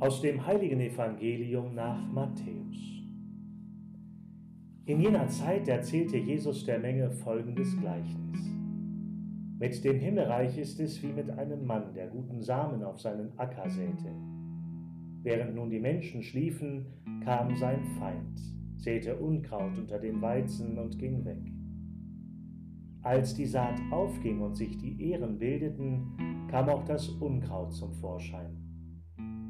Aus dem heiligen Evangelium nach Matthäus. In jener Zeit erzählte Jesus der Menge folgendes Gleichnis. Mit dem Himmelreich ist es wie mit einem Mann, der guten Samen auf seinen Acker säte. Während nun die Menschen schliefen, kam sein Feind, säte Unkraut unter den Weizen und ging weg. Als die Saat aufging und sich die Ähren bildeten, kam auch das Unkraut zum Vorschein.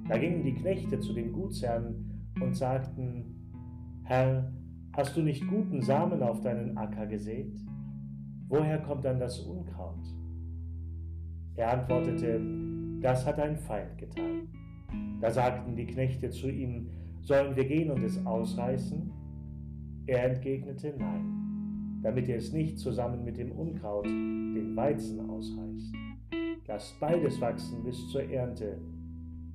Da gingen die Knechte zu dem Gutsherrn und sagten, Herr, hast du nicht guten Samen auf deinen Acker gesät? Woher kommt dann das Unkraut? Er antwortete, das hat ein Feind getan. Da sagten die Knechte zu ihm, sollen wir gehen und es ausreißen? Er entgegnete, nein, damit ihr es nicht zusammen mit dem Unkraut den Weizen ausreißt. Lasst beides wachsen bis zur Ernte,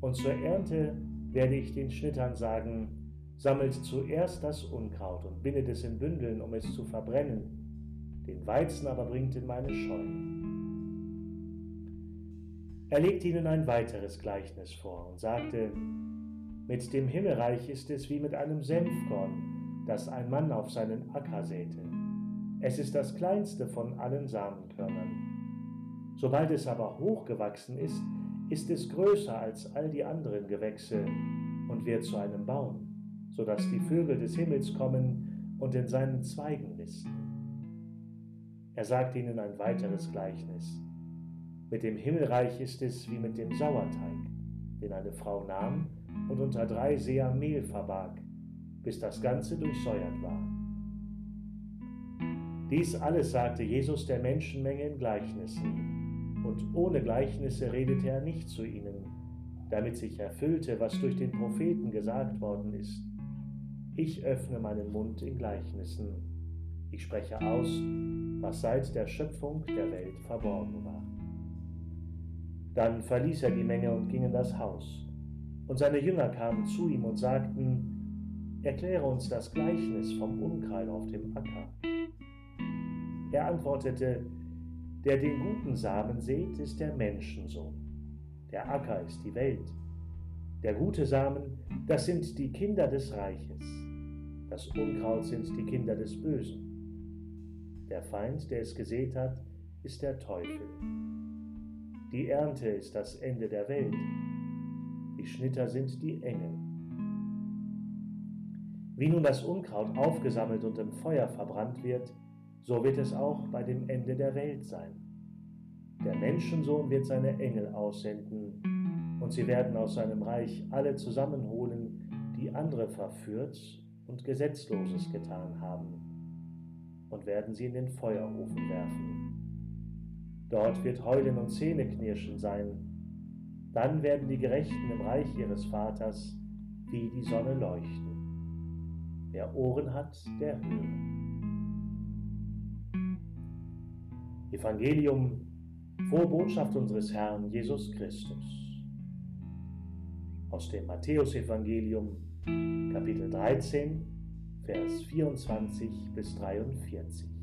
und zur Ernte werde ich den Schnittern sagen, sammelt zuerst das Unkraut und bindet es in Bündeln, um es zu verbrennen, den Weizen aber bringt in meine Scheunen. Er legte ihnen ein weiteres Gleichnis vor und sagte, mit dem Himmelreich ist es wie mit einem Senfkorn, das ein Mann auf seinen Acker säte. Es ist das kleinste von allen Samenkörnern. Sobald es aber hochgewachsen ist, ist es größer als all die anderen Gewächse und wird zu einem Baum, so dass die Vögel des Himmels kommen und in seinen Zweigen nisten. Er sagt ihnen ein weiteres Gleichnis. Mit dem Himmelreich ist es wie mit dem Sauerteig, den eine Frau nahm und unter drei Seer Mehl verbarg, bis das Ganze durchsäuert war. Dies alles sagte Jesus der Menschenmenge in Gleichnissen, und ohne Gleichnisse redete er nicht zu ihnen, damit sich erfüllte, was durch den Propheten gesagt worden ist. Ich öffne meinen Mund in Gleichnissen. Ich spreche aus, was seit der Schöpfung der Welt verborgen war. Dann verließ er die Menge und ging in das Haus. Und seine Jünger kamen zu ihm und sagten, Erkläre uns das Gleichnis vom Unkraut auf dem Acker. Er antwortete, der den guten Samen sät, ist der Menschensohn. Der Acker ist die Welt. Der gute Samen, das sind die Kinder des Reiches. Das Unkraut sind die Kinder des Bösen. Der Feind, der es gesät hat, ist der Teufel. Die Ernte ist das Ende der Welt. Die Schnitter sind die Engel. Wie nun das Unkraut aufgesammelt und im Feuer verbrannt wird, so wird es auch bei dem Ende der Welt sein. Der Menschensohn wird seine Engel aussenden, und sie werden aus seinem Reich alle zusammenholen, die andere verführt und Gesetzloses getan haben, und werden sie in den Feuerofen werfen. Dort wird Heulen und Zähneknirschen sein. Dann werden die Gerechten im Reich ihres Vaters wie die Sonne leuchten. Wer Ohren hat, der höre. Evangelium, frohe Botschaft unseres Herrn Jesus Christus. Aus dem Matthäusevangelium, Kapitel 13, Vers 24 bis 43.